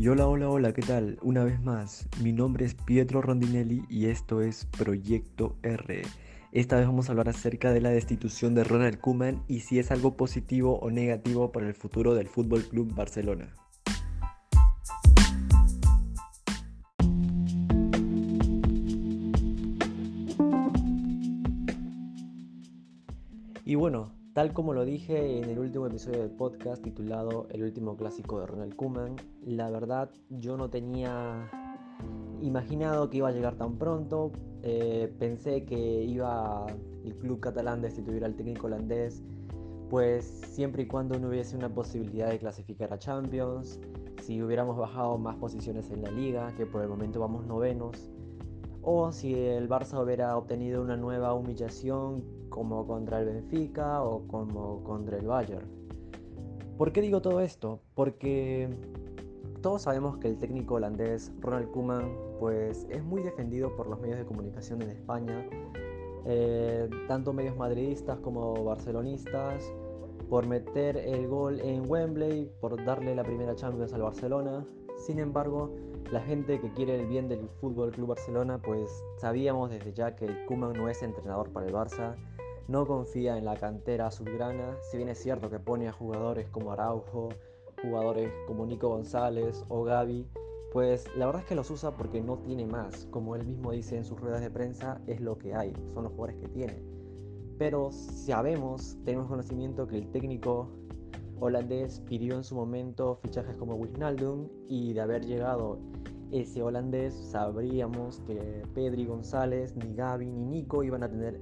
Y hola, hola, hola, ¿qué tal? Una vez más, mi nombre es Pietro Rondinelli y esto es Proyecto R. Esta vez vamos a hablar acerca de la destitución de Ronald Koeman y si es algo positivo o negativo para el futuro del Fútbol Club Barcelona. Y bueno, Tal como lo dije en el último episodio del podcast titulado El último clásico de Ronald Koeman, la verdad yo no tenía imaginado que iba a llegar tan pronto. Eh, pensé que iba el club catalán destituir al técnico holandés, pues siempre y cuando no hubiese una posibilidad de clasificar a Champions, si hubiéramos bajado más posiciones en la liga, que por el momento vamos novenos, o si el Barça hubiera obtenido una nueva humillación como contra el Benfica o como contra el Bayern. ¿Por qué digo todo esto? Porque todos sabemos que el técnico holandés Ronald Koeman pues es muy defendido por los medios de comunicación en España, eh, tanto medios madridistas como barcelonistas, por meter el gol en Wembley, por darle la primera Champions al Barcelona. Sin embargo, la gente que quiere el bien del Fútbol Club Barcelona, pues sabíamos desde ya que Koeman no es entrenador para el Barça, no confía en la cantera azulgrana, si bien es cierto que pone a jugadores como Araujo, jugadores como Nico González o Gaby, pues la verdad es que los usa porque no tiene más. Como él mismo dice en sus ruedas de prensa, es lo que hay, son los jugadores que tiene. Pero sabemos, tenemos conocimiento que el técnico holandés pidió en su momento fichajes como Wijnaldum y de haber llegado ese holandés sabríamos que Pedri González, ni Gaby, ni Nico iban a tener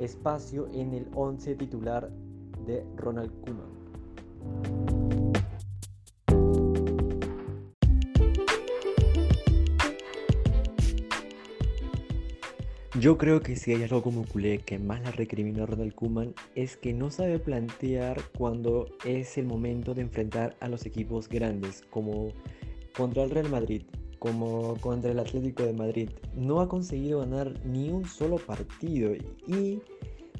espacio en el 11 titular de Ronald Koeman. Yo creo que si hay algo como culé que más la recrimina Ronald Koeman es que no sabe plantear cuando es el momento de enfrentar a los equipos grandes, como contra el Real Madrid, como contra el Atlético de Madrid. No ha conseguido ganar ni un solo partido y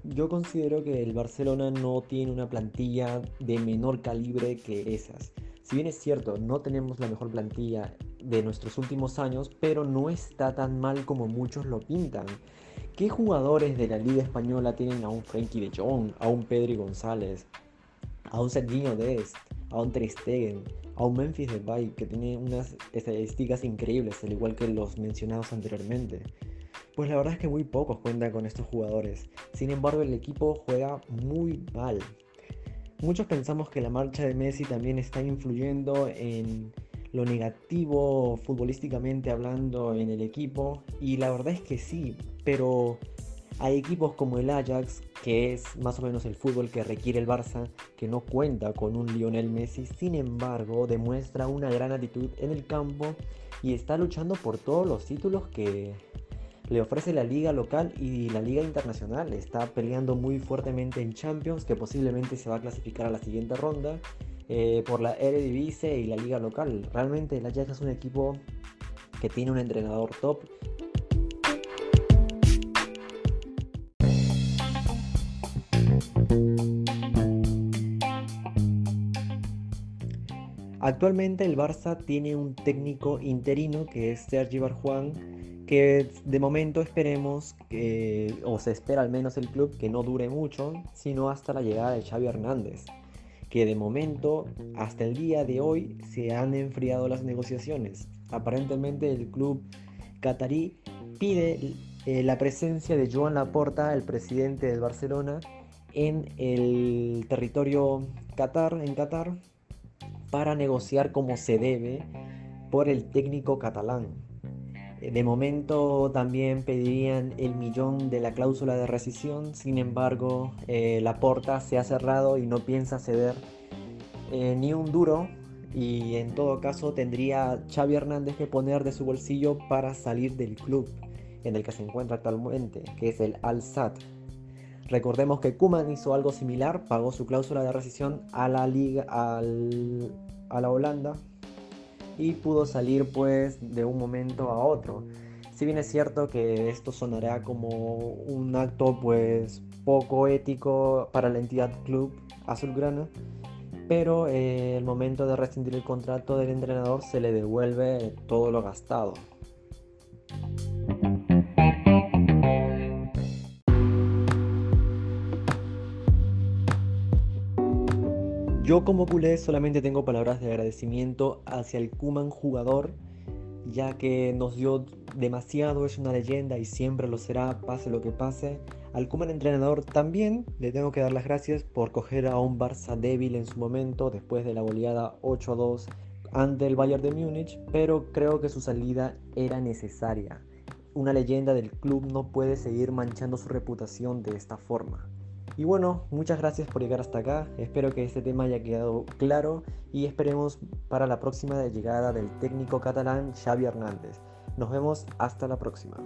yo considero que el Barcelona no tiene una plantilla de menor calibre que esas. Si bien es cierto, no tenemos la mejor plantilla de nuestros últimos años, pero no está tan mal como muchos lo pintan. ¿Qué jugadores de la Liga Española tienen a un Frankie de Jong, a un Pedri González, a un Serginho Dest, a un Ter a un Memphis Depay que tiene unas estadísticas increíbles, al igual que los mencionados anteriormente. Pues la verdad es que muy pocos cuentan con estos jugadores. Sin embargo, el equipo juega muy mal. Muchos pensamos que la marcha de Messi también está influyendo en lo negativo futbolísticamente hablando en el equipo y la verdad es que sí, pero hay equipos como el Ajax, que es más o menos el fútbol que requiere el Barça, que no cuenta con un Lionel Messi, sin embargo demuestra una gran actitud en el campo y está luchando por todos los títulos que le ofrece la liga local y la liga internacional. Está peleando muy fuertemente en Champions, que posiblemente se va a clasificar a la siguiente ronda eh, por la Eredivisie y la liga local. Realmente el Ajax es un equipo que tiene un entrenador top Actualmente el Barça tiene un técnico interino que es Sergi Barjuan, que de momento esperemos, que, o se espera al menos el club, que no dure mucho, sino hasta la llegada de Xavi Hernández, que de momento, hasta el día de hoy, se han enfriado las negociaciones. Aparentemente el club catarí pide eh, la presencia de Joan Laporta, el presidente del Barcelona, en el territorio Qatar, en Qatar, para negociar como se debe por el técnico catalán. De momento también pedirían el millón de la cláusula de rescisión, sin embargo eh, la porta se ha cerrado y no piensa ceder eh, ni un duro y en todo caso tendría Xavi Hernández que poner de su bolsillo para salir del club en el que se encuentra actualmente, que es el Al Sadd. Recordemos que Kuman hizo algo similar, pagó su cláusula de rescisión a la liga, a la Holanda y pudo salir pues de un momento a otro. Si bien es cierto que esto sonará como un acto pues poco ético para la entidad club azulgrana, pero eh, el momento de rescindir el contrato del entrenador se le devuelve todo lo gastado. Yo como culé solamente tengo palabras de agradecimiento hacia el Kuman jugador, ya que nos dio demasiado, es una leyenda y siempre lo será, pase lo que pase. Al Kuman entrenador también le tengo que dar las gracias por coger a un Barça débil en su momento, después de la goleada 8-2 ante el Bayern de Múnich, pero creo que su salida era necesaria. Una leyenda del club no puede seguir manchando su reputación de esta forma. Y bueno, muchas gracias por llegar hasta acá. Espero que este tema haya quedado claro y esperemos para la próxima llegada del técnico catalán Xavi Hernández. Nos vemos hasta la próxima.